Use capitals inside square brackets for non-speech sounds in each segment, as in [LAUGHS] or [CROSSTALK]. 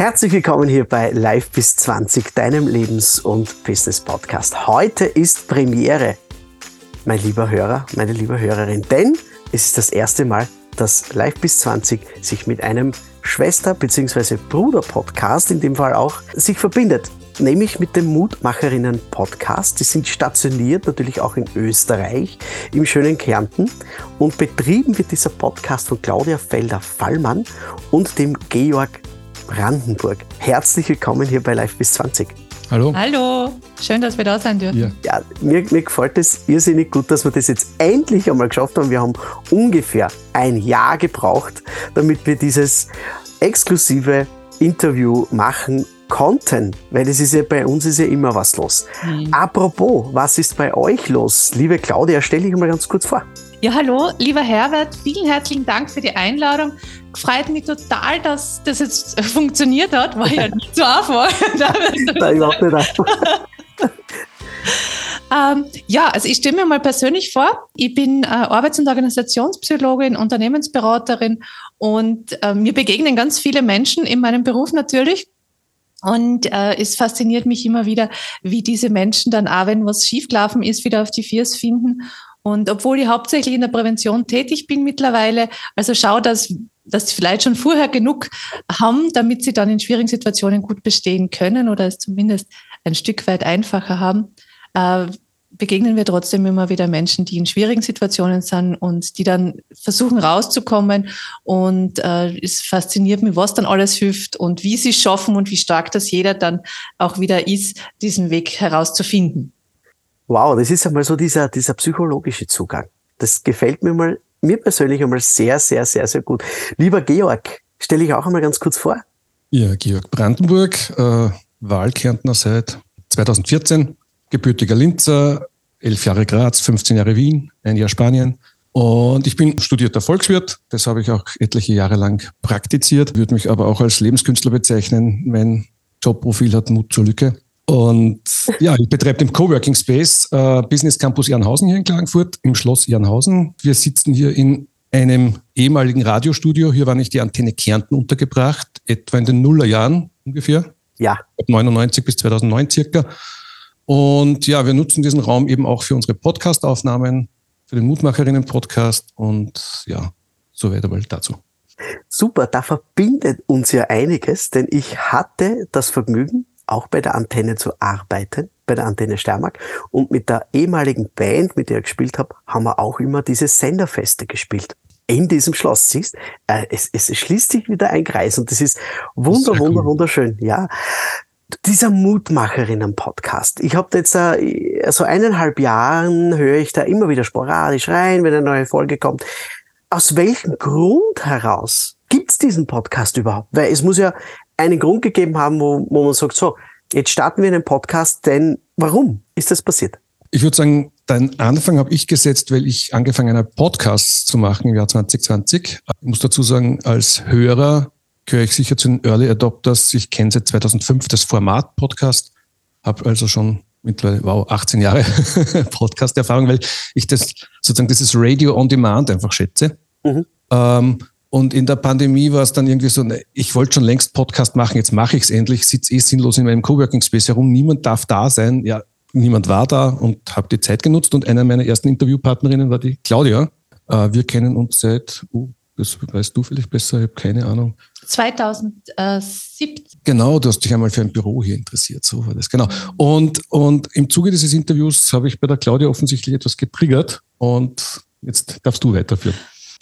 Herzlich willkommen hier bei Live bis 20, deinem Lebens- und Business-Podcast. Heute ist Premiere, mein lieber Hörer, meine liebe Hörerin, denn es ist das erste Mal, dass Live bis 20 sich mit einem Schwester- bzw. Bruder-Podcast, in dem Fall auch, sich verbindet. Nämlich mit dem Mutmacherinnen-Podcast. Die sind stationiert natürlich auch in Österreich, im schönen Kärnten. Und betrieben wird dieser Podcast von Claudia Felder-Fallmann und dem Georg Brandenburg. Herzlich willkommen hier bei Live bis 20. Hallo. Hallo, schön, dass wir da sein dürfen. Ja, ja mir, mir gefällt es irrsinnig gut, dass wir das jetzt endlich einmal geschafft haben. Wir haben ungefähr ein Jahr gebraucht, damit wir dieses exklusive Interview machen konnten, weil es ist ja bei uns ist ja immer was los. Mhm. Apropos, was ist bei euch los? Liebe Claudia, stell dich mal ganz kurz vor. Ja, hallo, lieber Herbert, vielen herzlichen Dank für die Einladung. Freut mich total, dass das jetzt [LAUGHS] funktioniert hat. War ja nicht so einfach. [LAUGHS] Nein, überhaupt nicht einfach. [LAUGHS] Ähm, ja, also ich stelle mir mal persönlich vor, ich bin äh, Arbeits- und Organisationspsychologin, Unternehmensberaterin und äh, mir begegnen ganz viele Menschen in meinem Beruf natürlich. Und äh, es fasziniert mich immer wieder, wie diese Menschen dann auch, wenn was schiefgelaufen ist, wieder auf die Viers finden und obwohl ich hauptsächlich in der Prävention tätig bin mittlerweile, also schau, dass, dass sie vielleicht schon vorher genug haben, damit sie dann in schwierigen Situationen gut bestehen können oder es zumindest ein Stück weit einfacher haben, äh, begegnen wir trotzdem immer wieder Menschen, die in schwierigen Situationen sind und die dann versuchen rauszukommen. Und äh, es fasziniert mich, was dann alles hilft und wie sie es schaffen und wie stark das jeder dann auch wieder ist, diesen Weg herauszufinden. Wow, das ist einmal so dieser, dieser psychologische Zugang. Das gefällt mir mal, mir persönlich einmal sehr, sehr, sehr, sehr gut. Lieber Georg, stelle ich auch einmal ganz kurz vor. Ja, Georg Brandenburg, äh, Wahlkärntner seit 2014, gebürtiger Linzer, elf Jahre Graz, 15 Jahre Wien, ein Jahr Spanien. Und ich bin studierter Volkswirt, das habe ich auch etliche Jahre lang praktiziert, würde mich aber auch als Lebenskünstler bezeichnen. Mein Jobprofil hat Mut zur Lücke. Und ja, ich betreibe den Coworking Space äh, Business Campus Ehrenhausen hier in Klagenfurt im Schloss Ehrenhausen. Wir sitzen hier in einem ehemaligen Radiostudio. Hier war nicht die Antenne Kärnten untergebracht, etwa in den Nullerjahren ungefähr. Ja. 99 bis 2009 circa. Und ja, wir nutzen diesen Raum eben auch für unsere Podcast-Aufnahmen, für den Mutmacherinnen-Podcast und ja, so weiter mal dazu. Super, da verbindet uns ja einiges, denn ich hatte das Vergnügen, auch bei der Antenne zu arbeiten, bei der Antenne Steiermark. Und mit der ehemaligen Band, mit der ich gespielt habe, haben wir auch immer diese Senderfeste gespielt. In diesem Schloss, siehst, äh, es, es schließt sich wieder ein Kreis und das ist wunder, wunder, wunderschön. Ja, dieser Mutmacherinnen-Podcast. Ich habe jetzt äh, so eineinhalb Jahren höre ich da immer wieder sporadisch rein, wenn eine neue Folge kommt. Aus welchem Grund heraus gibt's diesen Podcast überhaupt? Weil es muss ja einen Grund gegeben haben, wo, wo man sagt, so, jetzt starten wir einen Podcast, denn warum ist das passiert? Ich würde sagen, den Anfang habe ich gesetzt, weil ich angefangen habe, Podcasts zu machen im Jahr 2020. Ich muss dazu sagen, als Hörer gehöre ich sicher zu den Early Adopters. Ich kenne seit 2005 das Format Podcast, habe also schon mittlerweile, wow, 18 Jahre [LAUGHS] Podcast-Erfahrung, weil ich das sozusagen dieses Radio on Demand einfach schätze. Mhm. Ähm, und in der Pandemie war es dann irgendwie so, ne, ich wollte schon längst Podcast machen, jetzt mache ich es endlich, sitze eh sinnlos in meinem Coworking Space herum, niemand darf da sein. Ja, niemand war da und habe die Zeit genutzt. Und eine meiner ersten Interviewpartnerinnen war die Claudia. Äh, wir kennen uns seit, uh, das weißt du vielleicht besser, ich habe keine Ahnung. 2017. Genau, du hast dich einmal für ein Büro hier interessiert, so war das, genau. Und, und im Zuge dieses Interviews habe ich bei der Claudia offensichtlich etwas getriggert und jetzt darfst du weiterführen.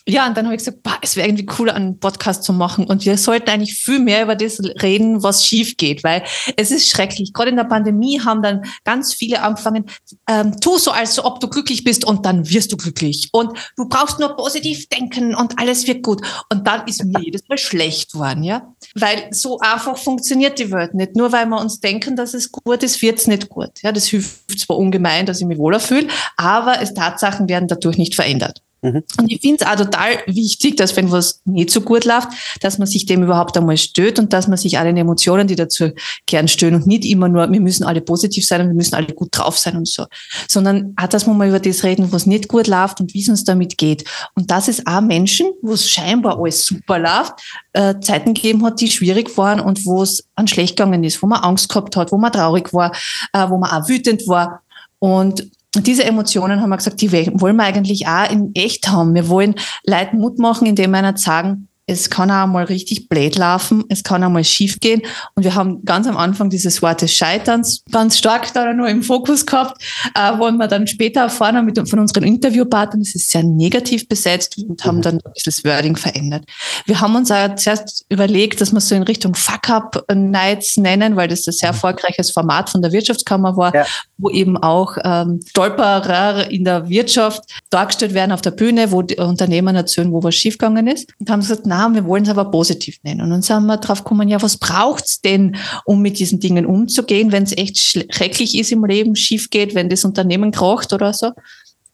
Ja, und dann habe ich gesagt, boah, es wäre irgendwie cool, einen Podcast zu machen. Und wir sollten eigentlich viel mehr über das reden, was schief geht, weil es ist schrecklich. Gerade in der Pandemie haben dann ganz viele angefangen, ähm, tu so, als ob du glücklich bist und dann wirst du glücklich. Und du brauchst nur positiv denken und alles wird gut. Und dann ist mir jedes Mal schlecht worden, ja. Weil so einfach funktioniert die Welt nicht. Nur weil wir uns denken, dass es gut ist, wird's nicht gut. Ja, das hilft zwar ungemein, dass ich mich wohler fühle, aber es Tatsachen werden dadurch nicht verändert. Mhm. Und ich finde es auch total wichtig, dass wenn was nicht so gut läuft, dass man sich dem überhaupt einmal stößt und dass man sich alle Emotionen, die dazu gern stören und nicht immer nur, wir müssen alle positiv sein und wir müssen alle gut drauf sein und so, sondern auch, dass wir mal über das reden, was nicht gut läuft und wie es uns damit geht. Und dass es auch Menschen, wo es scheinbar alles super läuft, äh, Zeiten gegeben hat, die schwierig waren und wo es an schlecht gegangen ist, wo man Angst gehabt hat, wo man traurig war, äh, wo man auch wütend war. Und diese Emotionen haben wir gesagt, die wollen wir eigentlich auch in echt haben. Wir wollen Leuten Mut machen, indem wir ihnen sagen, es kann auch mal richtig blöd laufen, es kann auch mal schief gehen. Und wir haben ganz am Anfang dieses Wort des Scheiterns ganz stark da nur im Fokus gehabt, äh, wollen wir dann später erfahren haben mit, von unseren Interviewpartnern, es ist sehr negativ besetzt und haben mhm. dann dieses Wording verändert. Wir haben uns auch zuerst überlegt, dass wir so in Richtung Fuck-Up-Nights nennen, weil das ein sehr mhm. erfolgreiches Format von der Wirtschaftskammer war, ja. Wo eben auch ähm, Stolperer in der Wirtschaft dargestellt werden auf der Bühne, wo die Unternehmer erzählen, wo was schiefgegangen ist. Und haben gesagt, na, wir wollen es aber positiv nennen. Und dann sind wir drauf gekommen, ja, was braucht's denn, um mit diesen Dingen umzugehen, wenn es echt schrecklich ist im Leben, schief geht, wenn das Unternehmen kracht oder so.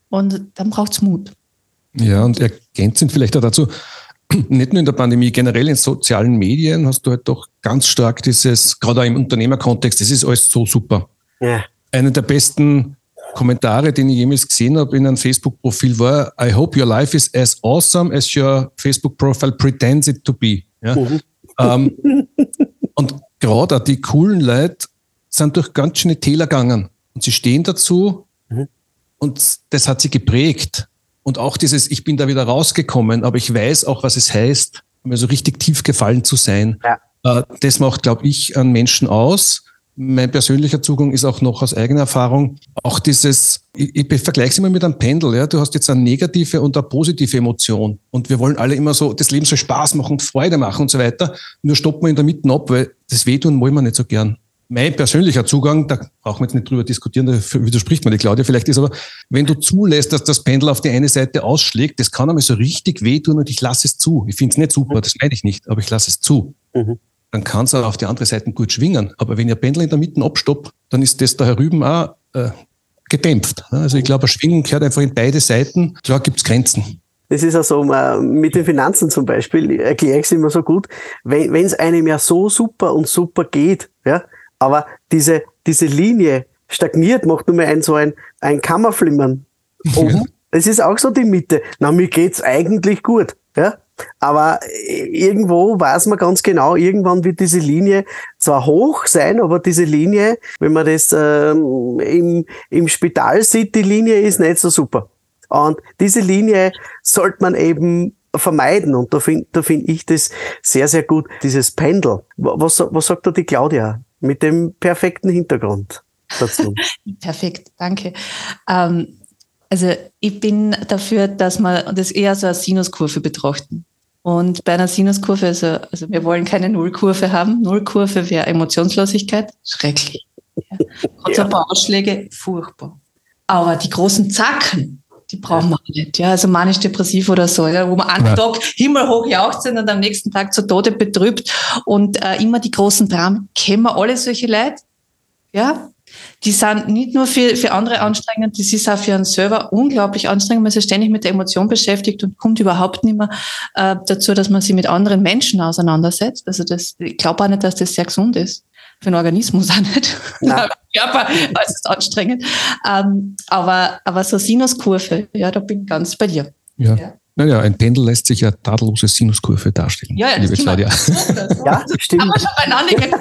Und dann braucht's Mut. Ja, und ergänzend vielleicht auch dazu, [CLEARS THROAT] nicht nur in der Pandemie, generell in sozialen Medien hast du halt doch ganz stark dieses, gerade auch im Unternehmerkontext, das ist alles so super. Ja. Eine der besten Kommentare, den ich jemals gesehen habe in einem Facebook-Profil war, I hope your life is as awesome as your Facebook-Profile pretends it to be. Ja? Mhm. Ähm, und gerade die coolen Leute sind durch ganz schöne Täler gegangen und sie stehen dazu mhm. und das hat sie geprägt. Und auch dieses, ich bin da wieder rausgekommen, aber ich weiß auch, was es heißt, mir so richtig tief gefallen zu sein. Ja. Äh, das macht, glaube ich, einen Menschen aus. Mein persönlicher Zugang ist auch noch aus eigener Erfahrung auch dieses, ich, ich vergleiche es immer mit einem Pendel, ja. Du hast jetzt eine negative und eine positive Emotion. Und wir wollen alle immer so, das Leben soll Spaß machen Freude machen und so weiter. Nur stoppen wir in der Mitte ab, weil das Wehtun wollen wir nicht so gern. Mein persönlicher Zugang, da brauchen wir jetzt nicht drüber diskutieren, da widerspricht mir die Claudia vielleicht ist, aber wenn du zulässt, dass das Pendel auf die eine Seite ausschlägt, das kann einmal so richtig wehtun und ich lasse es zu. Ich finde es nicht super, das meine ich nicht, aber ich lasse es zu. Mhm dann kann es auch auf die andere Seite gut schwingen. Aber wenn ihr Pendel in der Mitte abstoppt, dann ist das da herüben auch äh, gedämpft. Also ich glaube, Schwingen gehört einfach in beide Seiten. Klar gibt es Grenzen. Das ist auch so, mit den Finanzen zum Beispiel, erkläre ich es immer so gut, wenn es einem ja so super und super geht, ja, aber diese, diese Linie stagniert, macht nur mal ein so ein, ein Kammerflimmern oben. Das ist auch so die Mitte. Na, mir geht's eigentlich gut, ja. Aber äh, irgendwo weiß man ganz genau, irgendwann wird diese Linie zwar hoch sein, aber diese Linie, wenn man das ähm, im, im Spital sieht, die Linie ist nicht so super. Und diese Linie sollte man eben vermeiden. Und da finde da find ich das sehr, sehr gut, dieses Pendel. Was, was sagt da die Claudia mit dem perfekten Hintergrund dazu? [LAUGHS] Perfekt, danke. Ähm also ich bin dafür, dass wir das eher so als Sinuskurve betrachten. Und bei einer Sinuskurve, also, also wir wollen keine Nullkurve haben. Nullkurve wäre Emotionslosigkeit, schrecklich. Ja. Hat ja. ein paar Ausschläge, furchtbar. Aber die großen Zacken, die brauchen wir nicht. Ja, also manisch-depressiv oder so, ja, wo man einen ja. Tag himmelhoch jauchzen und am nächsten Tag zu Tode betrübt und äh, immer die großen Dramen. Kennen wir alle solche Leute? Ja, die sind nicht nur für, für andere anstrengend, das ist auch für einen selber unglaublich anstrengend. Man ist ja ständig mit der Emotion beschäftigt und kommt überhaupt nicht mehr äh, dazu, dass man sich mit anderen Menschen auseinandersetzt. Also das, ich glaube auch nicht, dass das sehr gesund ist. Für den Organismus [LAUGHS] auch nicht. Ja. Körper, [LAUGHS] es ist anstrengend. Ähm, aber, aber so Sinuskurve, ja, da bin ich ganz bei dir. ja. ja. Naja, ein Pendel lässt sich ja tadellose Sinuskurve darstellen. Ja, ja, liebe Claudia. ja, stimmt. Haben wir schon beieinander.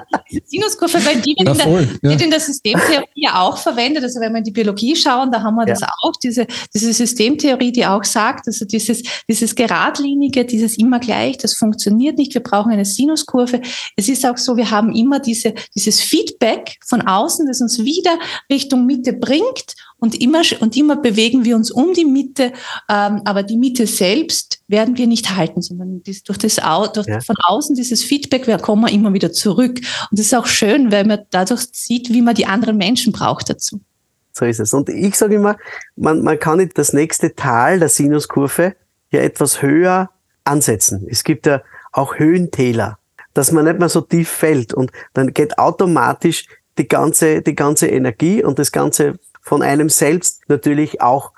[LAUGHS] Sinuskurve, weil die wird, ja, in, der, ja. wird in der Systemtheorie ja auch verwendet. Also wenn wir in die Biologie schauen, da haben wir ja. das auch, diese, diese Systemtheorie, die auch sagt, also dieses, dieses Geradlinige, dieses immer gleich, das funktioniert nicht. Wir brauchen eine Sinuskurve. Es ist auch so, wir haben immer diese, dieses Feedback von außen, das uns wieder Richtung Mitte bringt und immer, und immer bewegen wir uns um die Mitte, ähm, aber die Mitte selbst werden wir nicht halten, sondern das, durch das durch, ja. von außen dieses Feedback, wir kommen immer wieder zurück. Und das ist auch schön, weil man dadurch sieht, wie man die anderen Menschen braucht dazu. So ist es. Und ich sage immer, man, man kann nicht das nächste Tal der Sinuskurve ja etwas höher ansetzen. Es gibt ja auch Höhentäler, dass man nicht mehr so tief fällt und dann geht automatisch die ganze, die ganze Energie und das ganze von einem selbst natürlich auch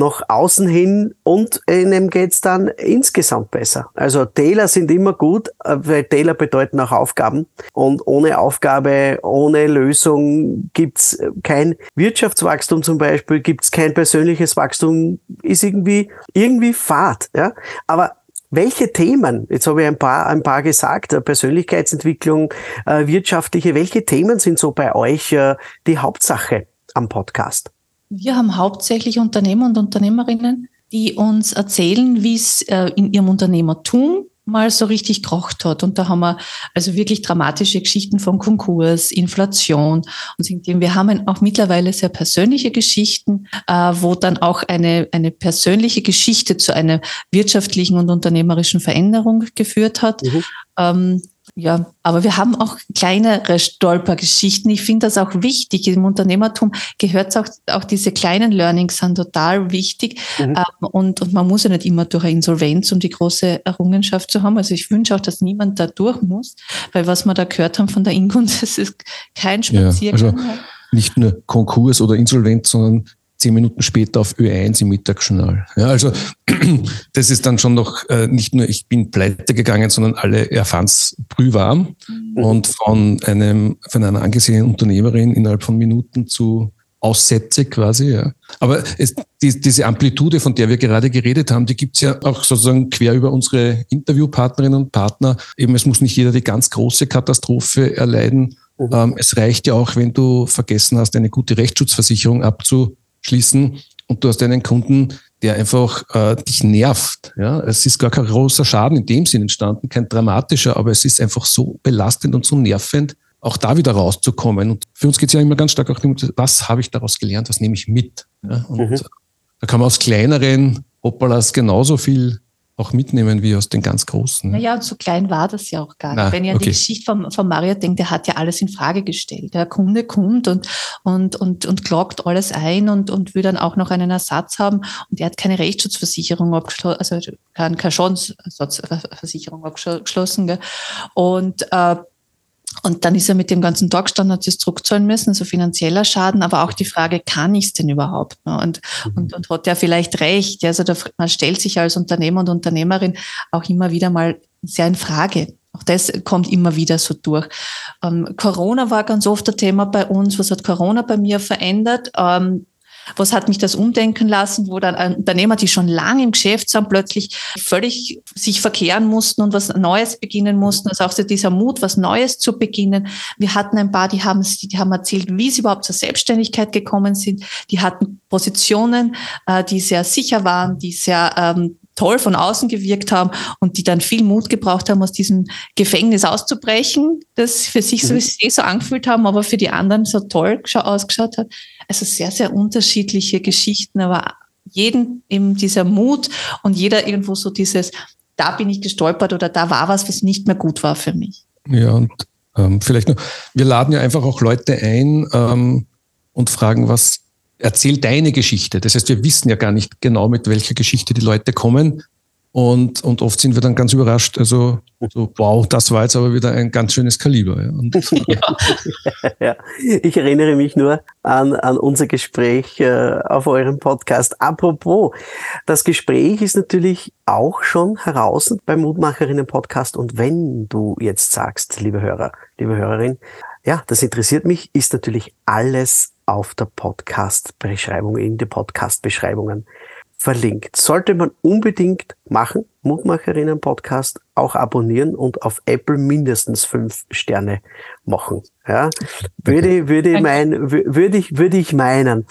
nach außen hin und ihnen geht's dann insgesamt besser. Also Täler sind immer gut, äh, weil Täler bedeuten auch Aufgaben und ohne Aufgabe, ohne Lösung gibt's kein Wirtschaftswachstum zum Beispiel, gibt's kein persönliches Wachstum, ist irgendwie, irgendwie Fahrt. Ja? Aber welche Themen, jetzt habe ich ein paar, ein paar gesagt, äh, Persönlichkeitsentwicklung, äh, wirtschaftliche, welche Themen sind so bei euch äh, die Hauptsache am Podcast? Wir haben hauptsächlich Unternehmer und Unternehmerinnen, die uns erzählen, wie es äh, in ihrem Unternehmertum mal so richtig gekocht hat. Und da haben wir also wirklich dramatische Geschichten von Konkurs, Inflation und wir haben auch mittlerweile sehr persönliche Geschichten, äh, wo dann auch eine, eine persönliche Geschichte zu einer wirtschaftlichen und unternehmerischen Veränderung geführt hat. Mhm. Ja, aber wir haben auch kleinere Stolpergeschichten. Ich finde das auch wichtig. Im Unternehmertum gehört auch, auch diese kleinen Learnings sind total wichtig. Mhm. Ähm, und, und man muss ja nicht immer durch eine Insolvenz, um die große Errungenschaft zu haben. Also ich wünsche auch, dass niemand da durch muss, weil was wir da gehört haben von der Ingun, [LAUGHS] das ist kein Spaziergang. Ja, also nicht nur Konkurs oder Insolvenz, sondern zehn Minuten später auf Ö1 im Mittagsjournal. Ja, also [CLEARS THROAT] das ist dann schon noch äh, nicht nur ich bin pleite gegangen, sondern alle erfahren es brühwarm mhm. und von einem von einer angesehenen Unternehmerin innerhalb von Minuten zu Aussätze quasi. Ja. Aber es, die, diese Amplitude, von der wir gerade geredet haben, die gibt's ja auch sozusagen quer über unsere Interviewpartnerinnen und Partner. Eben, es muss nicht jeder die ganz große Katastrophe erleiden. Mhm. Ähm, es reicht ja auch, wenn du vergessen hast, eine gute Rechtsschutzversicherung abzu schließen und du hast einen Kunden, der einfach äh, dich nervt. Ja, es ist gar kein großer Schaden in dem Sinn entstanden, kein dramatischer, aber es ist einfach so belastend und so nervend, auch da wieder rauszukommen. Und für uns geht es ja immer ganz stark auch darum, was habe ich daraus gelernt, was nehme ich mit. Ja, und mhm. da kann man aus kleineren Hoppalas genauso viel auch mitnehmen wie aus den ganz Großen. Naja, und so klein war das ja auch gar nicht. Na, Wenn ihr an okay. die Geschichte von, von Mario denkt, der hat ja alles in Frage gestellt. Der Kunde kommt und, und, und, und klagt alles ein und, und will dann auch noch einen Ersatz haben. Und er hat keine Rechtsschutzversicherung abgeschlossen, also keine, keine Schadensersatzversicherung abgeschlossen. Gell? Und äh, und dann ist er mit dem ganzen hat es zurückzahlen müssen, so finanzieller Schaden, aber auch die Frage, kann ich es denn überhaupt? Und, mhm. und, und hat er vielleicht recht? Also da, man stellt sich als Unternehmer und Unternehmerin auch immer wieder mal sehr in Frage. Auch das kommt immer wieder so durch. Ähm, Corona war ganz oft ein Thema bei uns. Was hat Corona bei mir verändert? Ähm, was hat mich das umdenken lassen, wo dann Unternehmer, die schon lange im Geschäft sind, plötzlich völlig sich verkehren mussten und was Neues beginnen mussten. Also auch so dieser Mut, was Neues zu beginnen. Wir hatten ein paar, die haben, die haben erzählt, wie sie überhaupt zur Selbstständigkeit gekommen sind. Die hatten Positionen, äh, die sehr sicher waren, die sehr ähm, toll von außen gewirkt haben und die dann viel Mut gebraucht haben, aus diesem Gefängnis auszubrechen, das für sich mhm. so, so angefühlt haben, aber für die anderen so toll ausgeschaut hat. Also sehr, sehr unterschiedliche Geschichten, aber jeden eben dieser Mut und jeder irgendwo so dieses, da bin ich gestolpert oder da war was, was nicht mehr gut war für mich. Ja, und ähm, vielleicht noch, wir laden ja einfach auch Leute ein ähm, und fragen, was erzähl deine Geschichte. Das heißt, wir wissen ja gar nicht genau, mit welcher Geschichte die Leute kommen. Und, und oft sind wir dann ganz überrascht. Also, so, wow, das war jetzt aber wieder ein ganz schönes Kaliber. Ja. [LAUGHS] Ja. [LAUGHS] ja. Ich erinnere mich nur an, an unser Gespräch äh, auf eurem Podcast. Apropos, das Gespräch ist natürlich auch schon heraus beim Mutmacherinnen Podcast. Und wenn du jetzt sagst, liebe Hörer, liebe Hörerin, ja, das interessiert mich, ist natürlich alles auf der Podcast-Beschreibung, in die Podcast-Beschreibungen verlinkt. Sollte man unbedingt machen, Mutmacherinnen-Podcast auch abonnieren und auf Apple mindestens fünf Sterne machen. Ja, würde, würde mein, würde ich, würde ich meinen.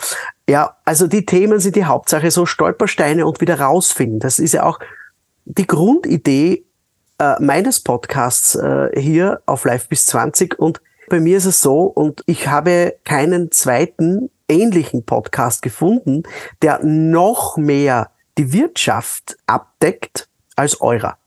Ja, also die Themen sind die Hauptsache, so Stolpersteine und wieder rausfinden. Das ist ja auch die Grundidee äh, meines Podcasts äh, hier auf Live bis 20 und bei mir ist es so, und ich habe keinen zweiten ähnlichen Podcast gefunden, der noch mehr die Wirtschaft abdeckt als eurer.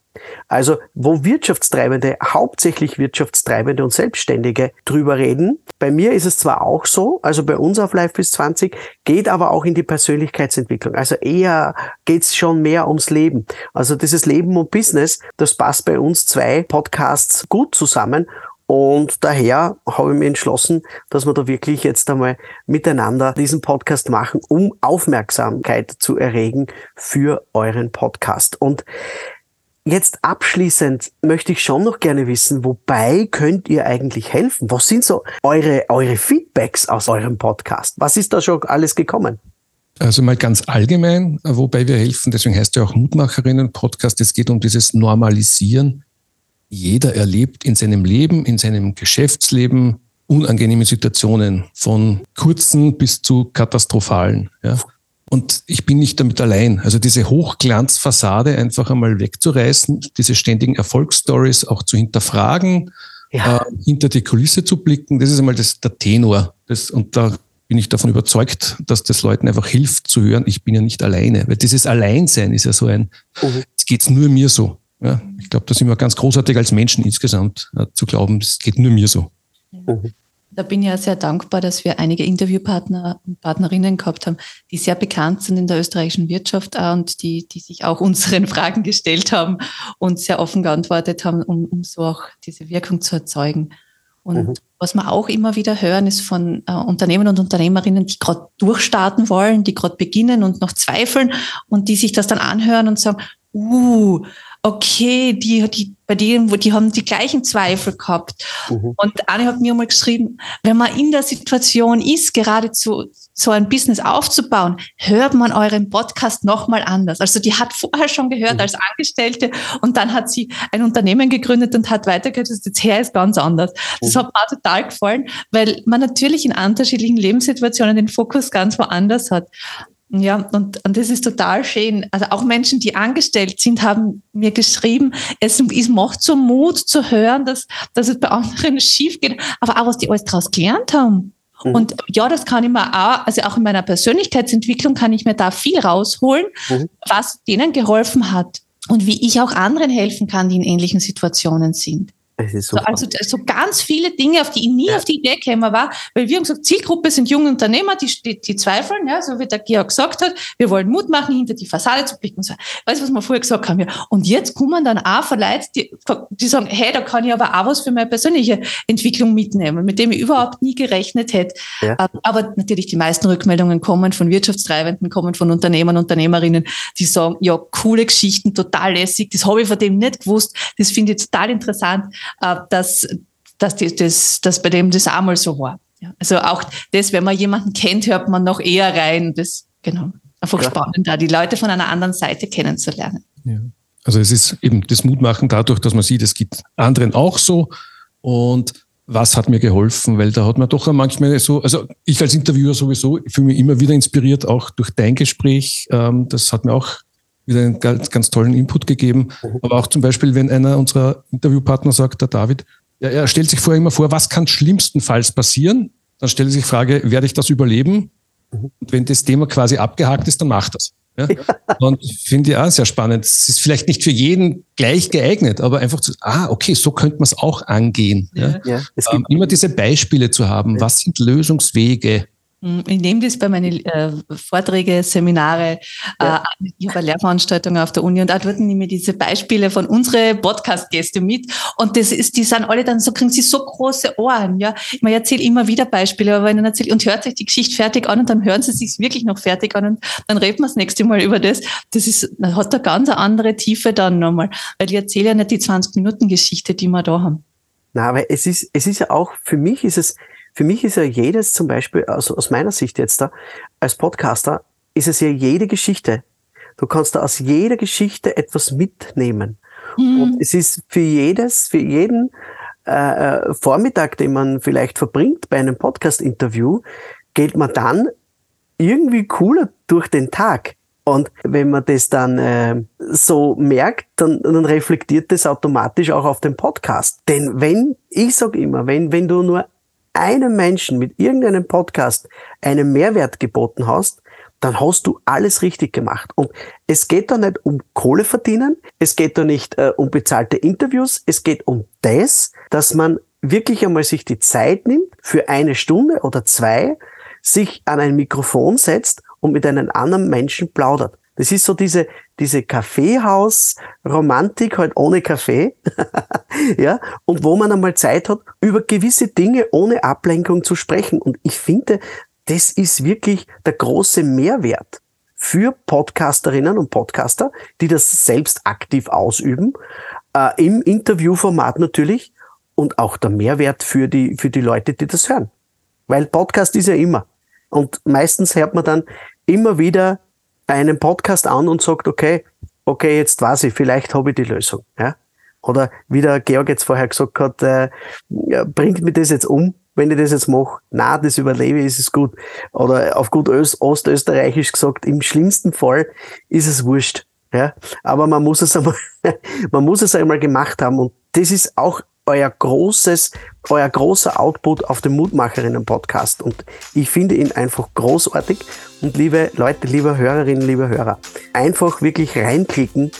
Also, wo Wirtschaftstreibende, hauptsächlich Wirtschaftstreibende und Selbstständige drüber reden. Bei mir ist es zwar auch so, also bei uns auf Life bis 20, geht aber auch in die Persönlichkeitsentwicklung. Also eher geht's schon mehr ums Leben. Also dieses Leben und Business, das passt bei uns zwei Podcasts gut zusammen Und daher habe ich mir entschlossen, dass wir da wirklich jetzt einmal miteinander diesen Podcast machen, um Aufmerksamkeit zu erregen für euren Podcast. Und Jetzt abschließend möchte ich schon noch gerne wissen, wobei könnt ihr eigentlich helfen? Was sind so eure, eure Feedbacks aus eurem Podcast? Was ist da schon alles gekommen? Also mal ganz allgemein, wobei wir helfen, deswegen heißt ja auch Mutmacherinnen-Podcast, es geht um dieses Normalisieren. Jeder erlebt in seinem Leben, in seinem Geschäftsleben unangenehme Situationen, von kurzen bis zu katastrophalen. Ja. Und ich bin nicht damit allein. Also diese Hochglanzfassade einfach einmal wegzureißen, diese ständigen Erfolgsstories auch zu hinterfragen, ja. äh, hinter die Kulisse zu blicken, das ist einmal das, der Tenor. Das, und da bin ich davon überzeugt, dass das Leuten einfach hilft zu hören, ich bin ja nicht alleine. Weil dieses Alleinsein ist ja so ein, mhm. es geht nur mir so. Ja, ich glaube, da sind wir ganz großartig als Menschen insgesamt äh, zu glauben, es geht nur mir so. Da bin ich ja sehr dankbar, dass wir einige Interviewpartner und Partnerinnen gehabt haben, die sehr bekannt sind in der österreichischen Wirtschaft und die, die sich auch unseren [LAUGHS] Fragen gestellt haben und sehr offen geantwortet haben, um, um so auch diese Wirkung zu erzeugen. Und mhm. was wir auch immer wieder hören, ist von äh, Unternehmen und Unternehmerinnen, die gerade durchstarten wollen, die gerade beginnen und noch zweifeln und die sich das dann anhören und sagen, uh, okay, die, die, bei denen, wo die haben die gleichen Zweifel gehabt. Mhm. Und Anne hat mir mal geschrieben, wenn man in der Situation ist, geradezu so ein Business aufzubauen, hört man euren Podcast nochmal anders. Also die hat vorher schon gehört mhm. als Angestellte und dann hat sie ein Unternehmen gegründet und hat weitergehört, das jetzt her ist ganz anders. Das mhm. hat mir total gefallen, weil man natürlich in unterschiedlichen Lebenssituationen den Fokus ganz woanders hat. Ja, und, und das ist total schön. Also auch Menschen, die angestellt sind, haben mir geschrieben, es, es macht so Mut zu hören, dass, dass es bei anderen [LAUGHS] schief geht, aber auch was die alles daraus gelernt haben. Mhm. Und ja, das kann ich mir auch, also auch in meiner Persönlichkeitsentwicklung kann ich mir da viel rausholen, mhm. was denen geholfen hat und wie ich auch anderen helfen kann, die in ähnlichen Situationen sind. So, also so ganz viele Dinge, auf die ich nie ja. auf die Idee gekommen war, weil wir haben gesagt, Zielgruppe sind junge Unternehmer, die, die, die zweifeln, ja, so wie der Georg gesagt hat, wir wollen Mut machen, hinter die Fassade zu blicken. So. Weißt du, was wir vorher gesagt haben? Ja. Und jetzt kommen dann auch Verleute, die, die sagen, hey, da kann ich aber auch was für meine persönliche Entwicklung mitnehmen, mit dem ich überhaupt nie gerechnet hätte. Ja. Ähm, aber natürlich die meisten Rückmeldungen kommen von Wirtschaftstreibenden, kommen von Unternehmern, Unternehmerinnen, die sagen, ja, coole Geschichten, total lässig, das habe ich von dem nicht gewusst, das finde ich total interessant dass, dass die, das, dass bei dem das einmal so war. Ja, also auch das, wenn man jemanden kennt, hört man noch eher rein. Das, genau. Einfach ja. spannend, da die Leute von einer anderen Seite kennenzulernen. Ja. Also es ist eben das Mutmachen dadurch, dass man sieht, es gibt anderen auch so. Und was hat mir geholfen? Weil da hat man doch manchmal so, also ich als Interviewer sowieso fühle mich immer wieder inspiriert, auch durch dein Gespräch. Ähm, das hat mir auch wieder einen ganz, ganz tollen Input gegeben. Mhm. Aber auch zum Beispiel, wenn einer unserer Interviewpartner sagt, der David, ja, er stellt sich vorher immer vor, was kann schlimmstenfalls passieren? Dann stellt er sich die Frage, werde ich das überleben? Mhm. Und wenn das Thema quasi abgehakt ist, dann macht das. Ja? Und finde ich auch sehr spannend. Es ist vielleicht nicht für jeden gleich geeignet, aber einfach zu, ah, okay, so könnte man es auch angehen. Ja. Ja. Ähm, immer diese Beispiele zu haben, was sind Lösungswege, ich nehme das bei meinen äh, Vorträge, Seminare, ja. äh, ich habe Lehrveranstaltungen auf der Uni und da dort nehme ich diese Beispiele von unseren Podcast-Gäste mit und das ist, die sind alle dann so, kriegen sie so große Ohren, ja. Man erzählt immer wieder Beispiele, aber wenn man erzählt und hört sich die Geschichte fertig an und dann hören sie sich wirklich noch fertig an und dann reden wir das nächste Mal über das. Das ist, das hat eine ganz andere Tiefe dann nochmal, weil ich erzähle ja nicht die 20 Minuten Geschichte, die wir da haben. Na, aber es ist, es ist ja auch, für mich ist es, für mich ist ja jedes zum Beispiel, also aus meiner Sicht jetzt da, als Podcaster, ist es ja jede Geschichte. Du kannst da aus jeder Geschichte etwas mitnehmen. Mhm. Und es ist für jedes, für jeden äh, äh, Vormittag, den man vielleicht verbringt bei einem Podcast-Interview, geht man dann irgendwie cooler durch den Tag. Und wenn man das dann äh, so merkt, dann, dann reflektiert das automatisch auch auf den Podcast. Denn wenn, ich sag immer, wenn, wenn du nur einem Menschen mit irgendeinem Podcast einen Mehrwert geboten hast, dann hast du alles richtig gemacht. Und es geht da nicht um Kohle verdienen, es geht da nicht äh, um bezahlte Interviews, es geht um das, dass man wirklich einmal sich die Zeit nimmt, für eine Stunde oder zwei, sich an ein Mikrofon setzt und mit einem anderen Menschen plaudert. Das ist so diese, diese Kaffeehaus-Romantik, halt ohne Kaffee. [LAUGHS] ja, und wo man einmal Zeit hat, über gewisse Dinge ohne Ablenkung zu sprechen. Und ich finde, das ist wirklich der große Mehrwert für Podcasterinnen und Podcaster, die das selbst aktiv ausüben, äh, im Interviewformat natürlich und auch der Mehrwert für die, für die Leute, die das hören. Weil Podcast ist ja immer. Und meistens hört man dann immer wieder einen Podcast an und sagt, okay, okay, jetzt weiß ich, vielleicht habe ich die Lösung. Ja? Oder wie der Georg jetzt vorher gesagt hat, äh, bringt mir das jetzt um, wenn ich das jetzt mache? Na, das überlebe ist es gut. Oder auf gut Öst Ostösterreichisch gesagt, im schlimmsten Fall ist es wurscht. Ja? Aber man muss es einmal, [LAUGHS] man muss es einmal gemacht haben. Und das ist auch euer großes, euer großer Output auf dem Mutmacherinnen-Podcast. Und ich finde ihn einfach großartig. Und liebe Leute, liebe Hörerinnen, liebe Hörer, einfach wirklich reinklicken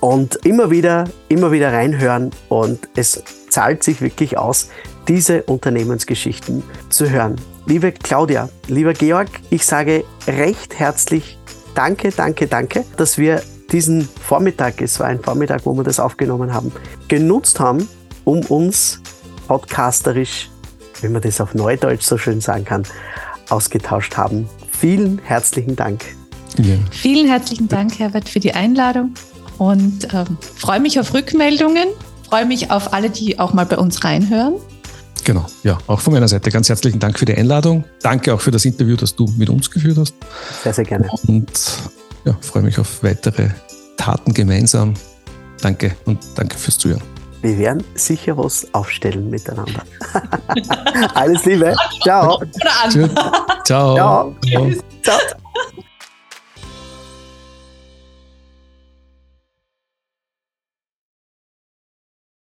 und immer wieder, immer wieder reinhören. Und es zahlt sich wirklich aus, diese Unternehmensgeschichten zu hören. Liebe Claudia, lieber Georg, ich sage recht herzlich Danke, danke, danke, dass wir diesen Vormittag, es war ein Vormittag, wo wir das aufgenommen haben, genutzt haben, um uns podcasterisch, wenn man das auf Neudeutsch so schön sagen kann, ausgetauscht haben. Vielen herzlichen Dank. Ja. Vielen herzlichen Dank, Herbert, für die Einladung und ähm, freue mich auf Rückmeldungen, freue mich auf alle, die auch mal bei uns reinhören. Genau, ja, auch von meiner Seite ganz herzlichen Dank für die Einladung. Danke auch für das Interview, das du mit uns geführt hast. Sehr, sehr gerne. Und ja, freue mich auf weitere Taten gemeinsam. Danke und danke fürs Zuhören. Wir werden sicher was aufstellen miteinander. [LAUGHS] Alles Liebe. Ciao. Ciao. Ciao. Ciao.